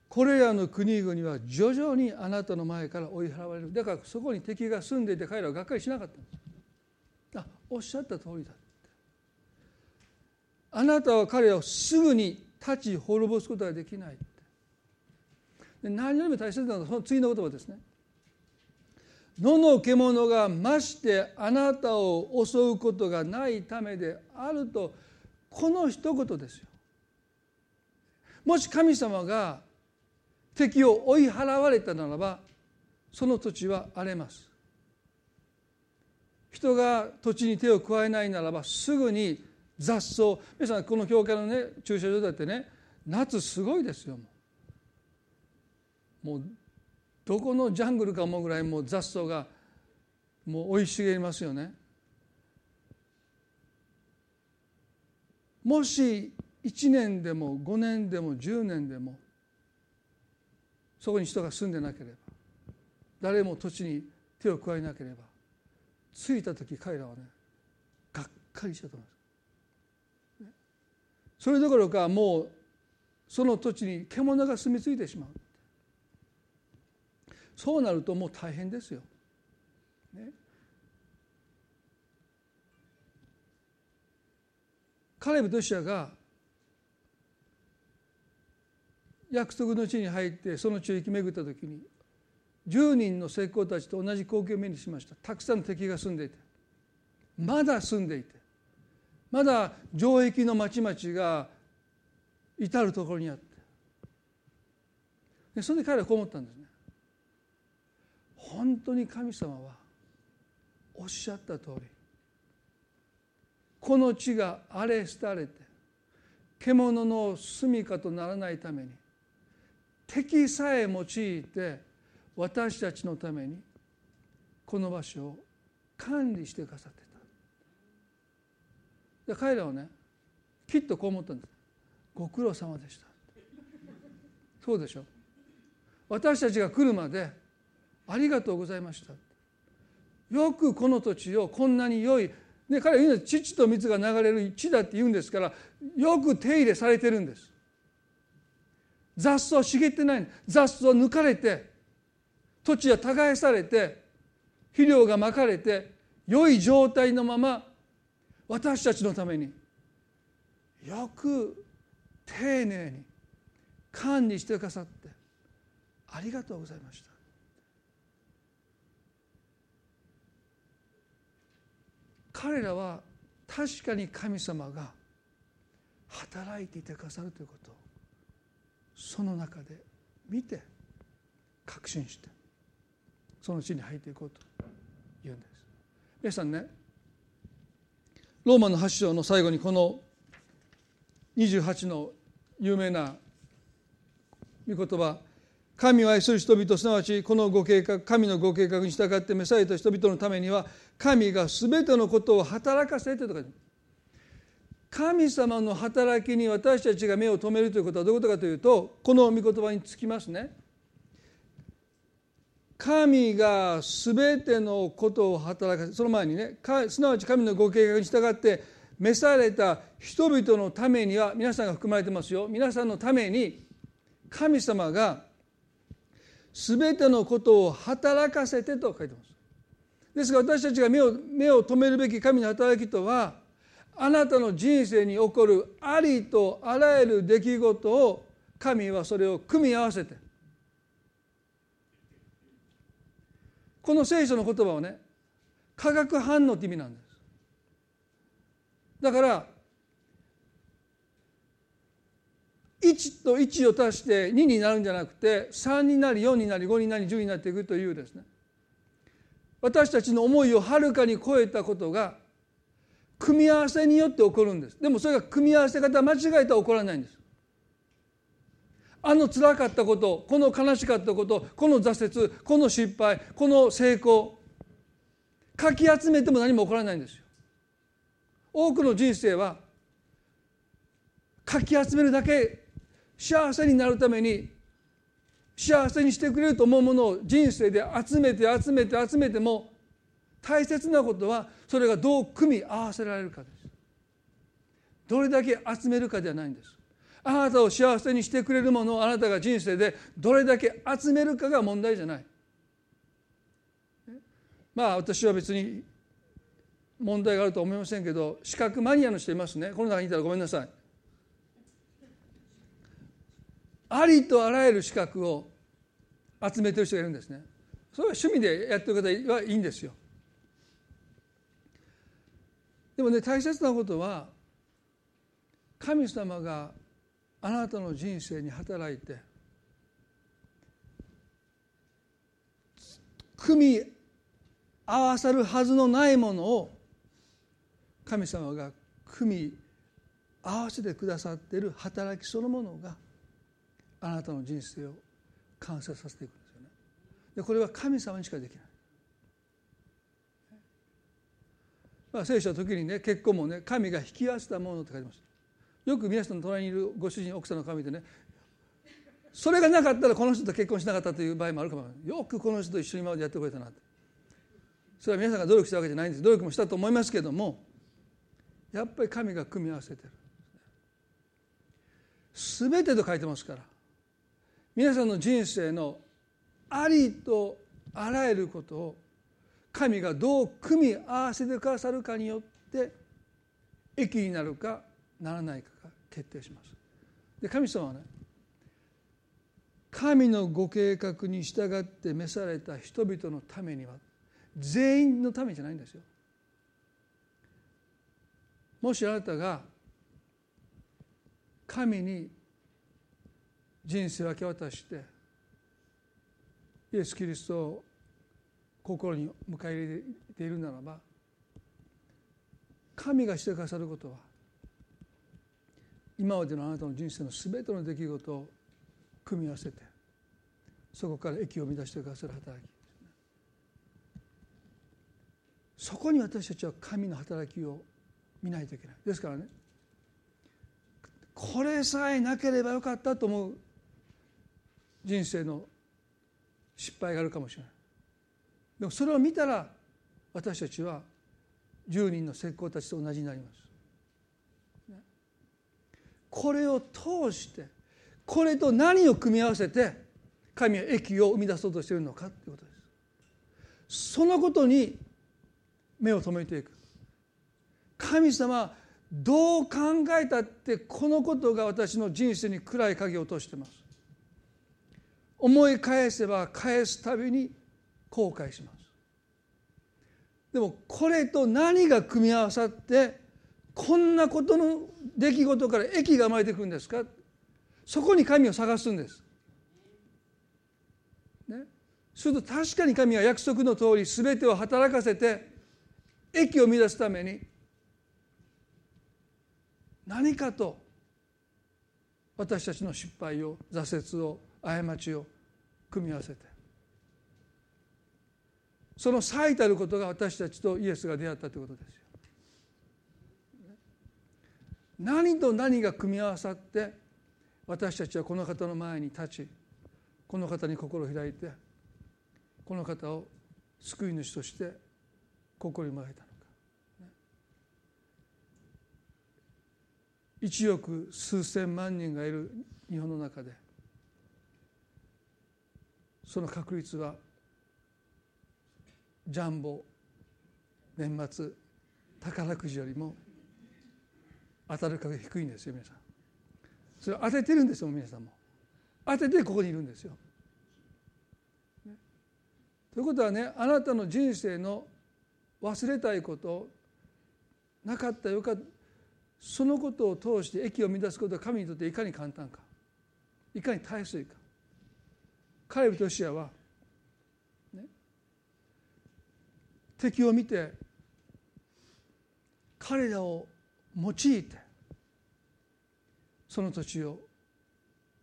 これらの国々は徐々にあなたの前から追い払われる。だからそこに敵が住んでいて彼らはがっかりしなかった。んですあおっしゃった通りだあなたは彼らをすぐに立ち滅ぼすことができないで何よりも大切なのはその次の言葉ですね。野の獣がましてあなたを襲うことがないためであるとこの一言ですよ。もし神様が敵を追い払われたならばその土地は荒れます。人が土地に手を加えないならばすぐに雑草皆さんこの教会のね駐車場だってね夏すごいですよもうどこのジャングルかもぐらいもう雑草がもう生い茂りますよね。もし1年でも5年でも10年でもそこに人が住んでなければ誰も土地に手を加えなければ着いた時彼らはねがっかりしたと思います。それどころかもうその土地に獣が住み着いてしまう。そうなるともう大変ですよ。ね、カレブとシアが約束の地に入ってその地を生き巡った時に10人の石膏たちと同じ光景を目にしました。たくさんの敵が住んでいてまだ住んでいてまだ城壁の町々が至る所にあってでそれで彼はこう思ったんですね。本当に神様はおっしゃった通りこの地が荒れ廃れて獣の住みかとならないために敵さえ用いて私たちのためにこの場所を管理してくださってた。で彼らはねきっとこう思ったんです。ご苦労様でした。そうでしょ。私たちが来るまでありがとうございました。よくこの土地をこんなに良い、ね、彼は言うのは父と水が流れる地だって言うんですからよく手入れされてるんです。雑草茂ってない雑草抜かれて土地は耕されて肥料がまかれて良い状態のまま私たちのためによく丁寧に管理してくださってありがとうございました。彼らは確かに神様が働いていてくださるということ。その中で見て確信してその地に入っていこうというんです。皆さんねローマの8章の最後にこの28の有名な御言葉神を愛する人々すなわちこのご計画神のご計画に従って召された人々のためには神が全てのことを働かせてとか神様の働きに私たちが目を留めるということはどういうことかというとこの御言葉につきますね。神が全てのことを働かせその前にねすなわち神のご計画に従って召された人々のためには皆さんが含まれてますよ皆さんのために神様が全てのことを働かせてと書いてます。ですが私たちが目を目を留めるべき神の働きとはあなたの人生に起こるありとあらゆる出来事を神はそれを組み合わせて。この聖書の言葉はね化学反応って意味なんです。だから1と1を足して2になるんじゃなくて3になり4になり5になり10になっていくというですね。私たちの思いをはるかに超えたことが組み合わせによって起こるんです。でもそれが組み合わせ方間違えたら起こらないんです。あの辛かったことこの悲しかったことこの挫折この失敗この成功かき集めても何も起こらないんですよ。多くの人生はかき集めるだけ幸せになるために幸せにしてくれると思うものを人生で集めて集めて集めても大切なことはそれがどう組み合わせられるかです。どれだけ集めるかではないんです。あなたを幸せにしてくれるものをあなたが人生でどれだけ集めるかが問題じゃない。まあ私は別に問題があるとは思いませんけど資格マニアの人いますね。この中にいたらごめんなさい。ありとあらゆる資格を集めてる人がいるんですね。それは趣味でやってる方はいいんですよ。でもね大切なことは神様があなたの人生に働いて組み合わさるはずのないものを神様が組み合わせてくださっている働きそのものがあなたの人生を完成させていくんですよね。でこれは神様にしかできない。まあ、聖書の時にね結婚もね神が引き合わせたものって書いてます。よく皆さんの隣にいるご主人奥さんの神でねそれがなかったらこの人と結婚しなかったという場合もあるかもよくこの人と一緒に今までやってくれたなって。それは皆さんが努力したわけじゃないんです。努力もしたと思いますけどもやっぱり神が組み合わせてる。全てと書いてますから。皆さんの人生のありとあらゆることを神がどう組み合わせてくださるかによって益になるかならないかが決定します。で神様はね神のご計画に従って召された人々のためには全員のためじゃないんですよ。もしあなたが神に人生を明け渡してイエス・キリストを心に迎え入れているならば神がしてくださることは今までのあなたの人生の全ての出来事を組み合わせてそこから益を生み出してくださる働き。そこに私たちは神の働きを見ないといけない。ですからねこれさえなければよかったと思う人生の失敗があるかもしれない。でもそれを見たら私たちは10人の石膏たちと同じになります。これを通してこれと何を組み合わせて神は益を生み出そうとしているのかということです。そのことに目を留めていく。神様どう考えたってこのことが私の人生に暗い影を落としてます。思い返せば返すたびに後悔します。でもこれと何が組み合わさってこんなことの出来事から益が生まれてくるんですか？そこに神を探すんです。ね、すると確かに神は約束の通り全てを働かせて益を生み出すために何かと私たちの失敗を挫折を過ちを組み合わせてその最たることが私たちとイエスが出会ったということですよ。何と何が組み合わさって私たちはこの方の前に立ちこの方に心を開いてこの方を救い主として心にもらえたのか。1億数千万人がいる日本の中でその確率はジャンボ年末宝くじよりも当たる確率低いんですよ皆さん。それ当ててるんですよ皆さんも。当ててここにいるんですよ、ということはねあなたの人生の忘れたいことなかったよかそのことを通して益を生み出すことは神にとっていかに簡単か。いかに大切か。カレブとシアは、ね、敵を見て彼らを用いてその土地を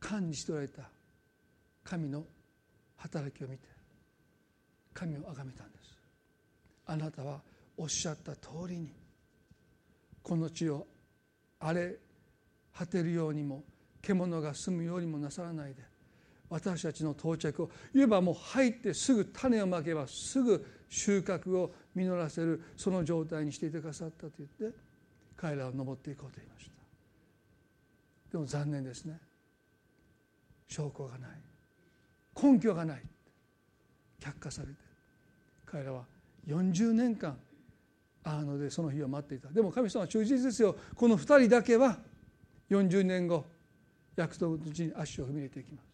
管理しておられた神の働きを見て神を崇めたんです。あなたはおっしゃった通りにこの地を荒れ果てるようにも獣が住むようにもなさらないで私たちの到着を言えばもう入ってすぐ種をまけばすぐ収穫を実らせるその状態にしていてくださったと言って彼らを登っていこうと言いました。でも残念ですね。証拠がない。根拠がない。却下されて。彼らは40年間あのでその日を待っていた。でも神様は忠実ですよ。この2人だけは40年後約束の地に足を踏み入れていきます、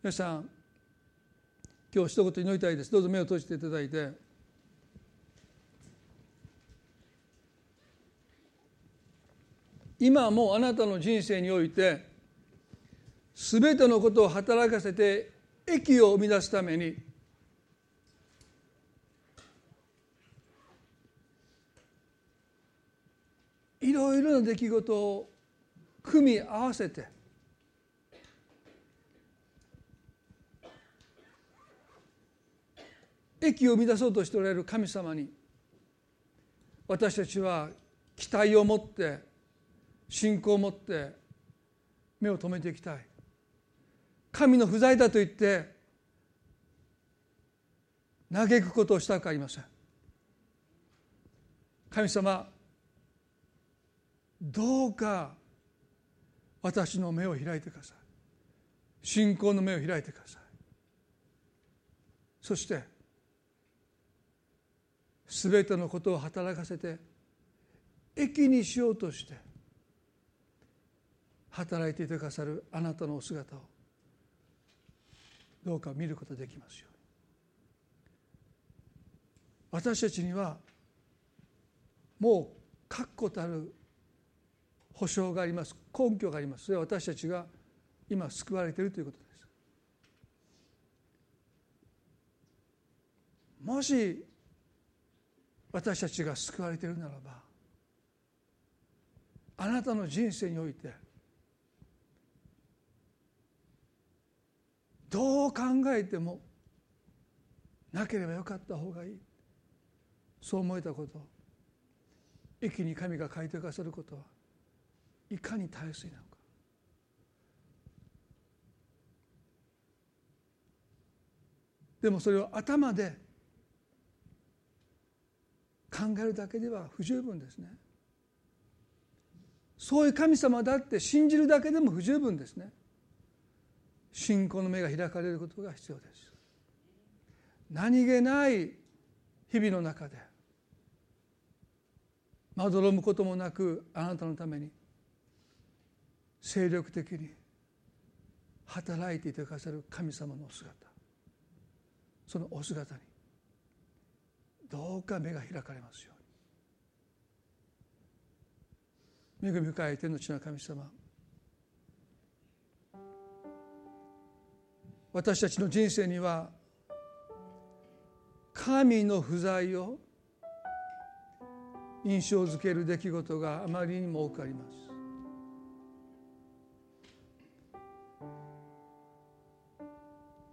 皆さん今日一言祈りたいです。どうぞ目を閉じていただいて。今もあなたの人生において全てのことを働かせて益を生み出すためにいろいろな出来事を組み合わせて益を生み出そうとしておられる神様に私たちは期待を持って信仰を持って目を留めていきたい。神の不在だと言って嘆くことをしたくありません。神様どうか私の目を開いてください。信仰の目を開いてください。そして全てのことを働かせて益にしようとして働いていてくださるあなたのお姿をどうか見ることできますように。私たちにはもう確固たる保証があります。根拠があります。それは私たちが今救われているということです。もし私たちが救われているならばあなたの人生においてどう考えてもなければよかった方がいい。そう思えたこと駅に神が書いてくださることはいかに大切なのか。でもそれを頭で考えるだけでは不十分ですね。そういう神様だって信じるだけでも不十分ですね。信仰の目が開かれることが必要です。何気ない日々の中でまどろむこともなくあなたのために精力的に働いていてくださる神様のお姿。そのお姿にどうか目が開かれますように。恵み深い天の地の神様。私たちの人生には神の不在を印象づける出来事があまりにも多くあります。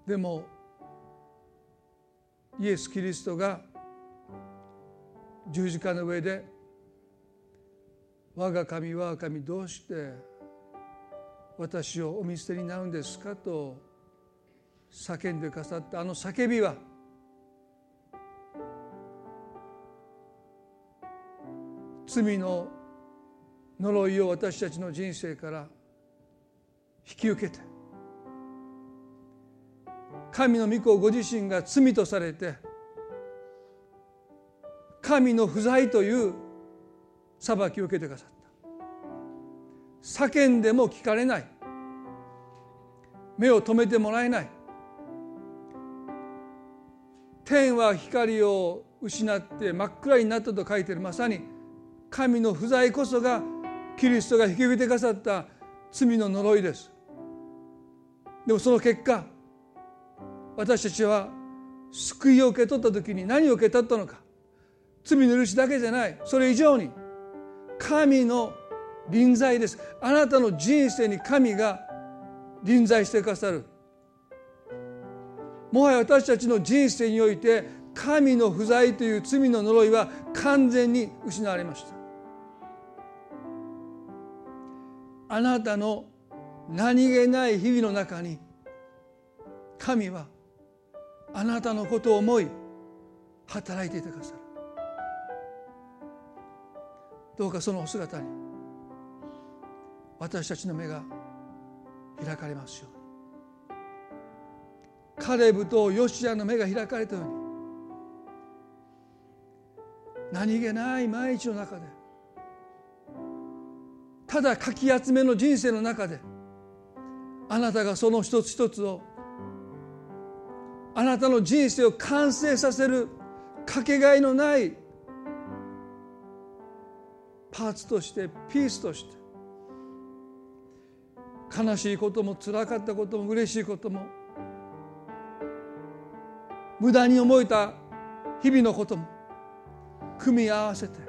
でもイエス・キリストが十字架の上で「我が神我が神どうして私をお見捨てになるんですか?」と叫んでくださったあの叫びは罪の呪いを私たちの人生から引き受けて神の御子ご自身が罪とされて神の不在という裁きを受けてくださった。叫んでも聞かれない。目を留めてもらえない。天は光を失って真っ暗になったと書いている。まさに神の不在こそがキリストが引き受けてくださった罪の呪いです。でもその結果私たちは救いを受け取った時に何を受け取ったのか。罪の許しだけじゃない。それ以上に神の臨在です。あなたの人生に神が臨在してくださる。もはや私たちの人生において神の不在という罪の呪いは完全に失われました。あなたの何気ない日々の中に神はあなたのことを思い働いていてくださる。どうかそのお姿に私たちの目が開かれますように。カレブとヨシアの目が開かれたように何気ない毎日の中でただかき集めの人生の中であなたがその一つ一つをあなたの人生を完成させるかけがえのないパーツとしてピースとして悲しいこともつらかったことも嬉しいことも無駄に思えた日々のことも組み合わせて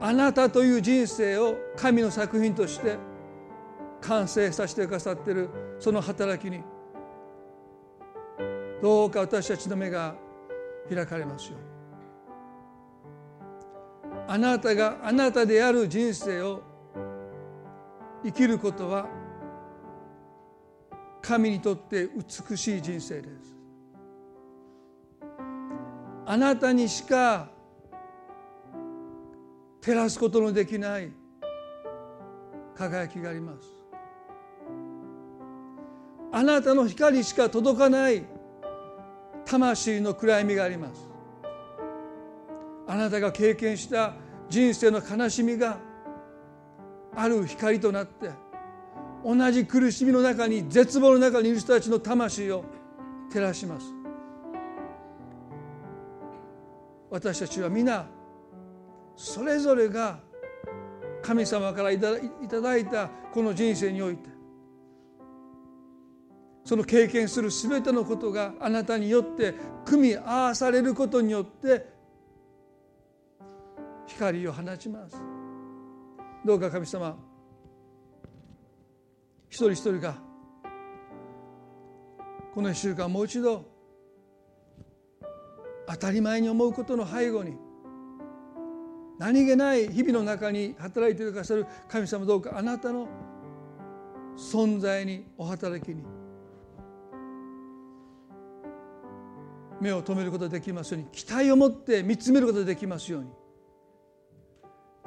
あなたという人生を神の作品として完成させてくださっているその働きにどうか私たちの目が開かれますように。あなたがあなたである人生を生きることは神にとって美しい人生です。あなたにしか照らすことのできない輝きがあります。あなたの光しか届かない魂の暗闇があります。あなたが経験した人生の悲しみがある光となって同じ苦しみの中に絶望の中にいる人たちの魂を照らします。私たちは皆それぞれが神様からいただいたこの人生においてその経験する全てのことがあなたによって組み合わされることによって光を放ちます。どうか神様一人一人がこの1週間もう一度当たり前に思うことの背後に何気ない日々の中に働いてくださる神様どうかあなたの存在にお働きに目を留めることができますように期待を持って見つめることができますように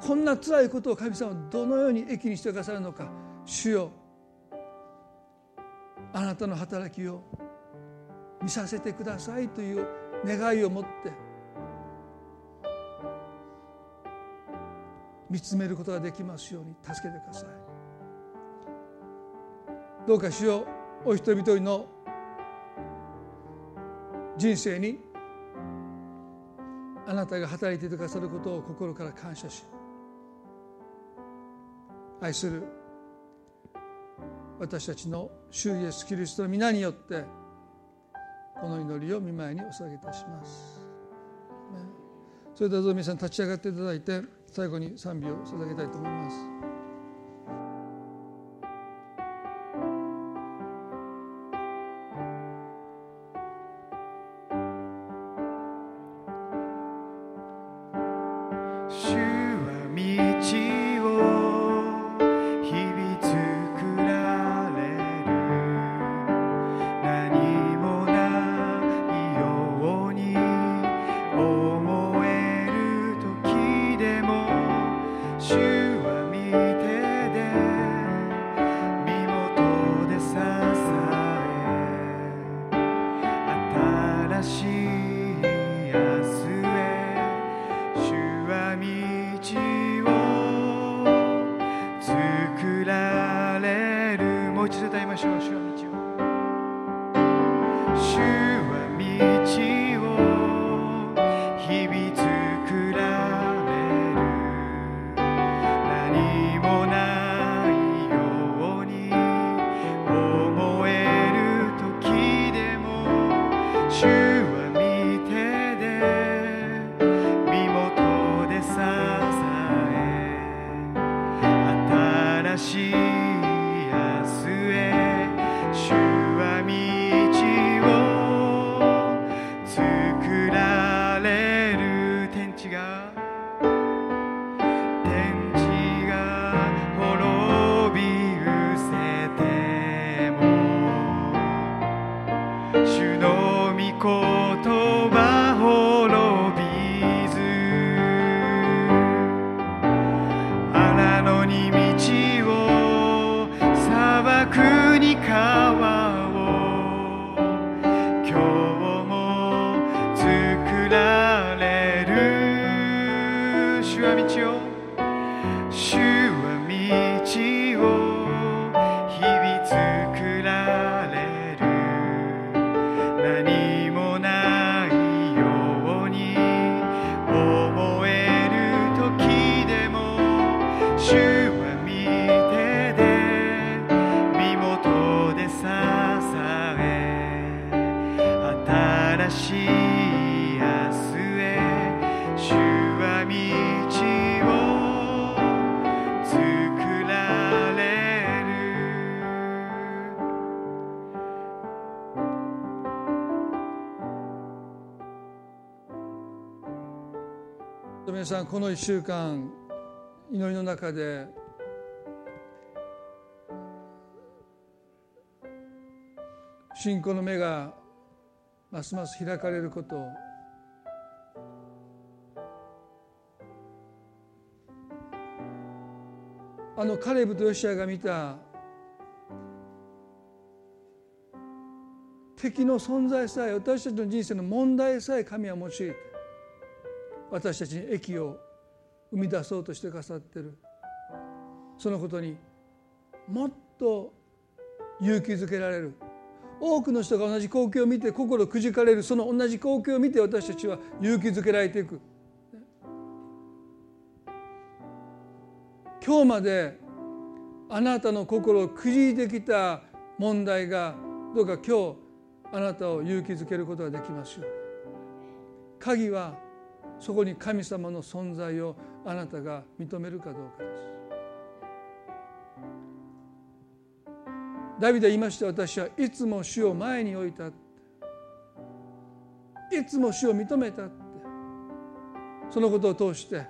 こんな辛いことを神様はどのように益にしてくださるのか。主よあなたの働きを見させてくださいという願いを持って見つめることができますように助けてください。どうか主よお一人一人の人生にあなたが働いてくださることを心から感謝し愛する私たちの主イエスキリストの皆によってこの祈りを見舞いにお捧げいたします。それではどうぞ皆さん立ち上がっていただいて最後に賛美を捧げたいと思います。皆さんこの1週間祈りの中で信仰の目がますます開かれることあのカレブとヨシアが見た敵の存在さえ私たちの人生の問題さえ神は用いて私たちに益を生み出そうとしてくださってる。そのことにもっと勇気づけられる。多くの人が同じ光景を見て心くじかれる。その同じ光景を見て私たちは勇気づけられていく。今日まであなたの心をくじいてきた問題がどうか今日あなたを勇気づけることができますよ鍵はそこに神様の存在をあなたが認めるかどうかです。ダビデは言いました私はいつも主を前に置いたいつも主を認めたって。そのことを通して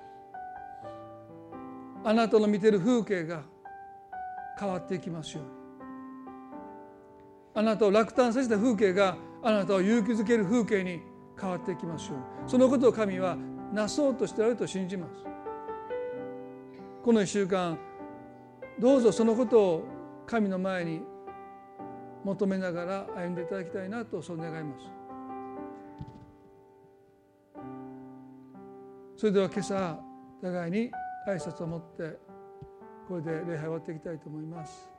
あなたの見てる風景が変わっていきますように。あなたを落胆させた風景があなたを勇気づける風景に変わっていきますよう。にそのことを神はなそうとしてあると信じます。この1週間どうぞそのことを神の前に求めながら歩んでいただきたいなとそう願います。それでは今朝互いに挨拶を持ってこれで礼拝を終わっていきたいと思います。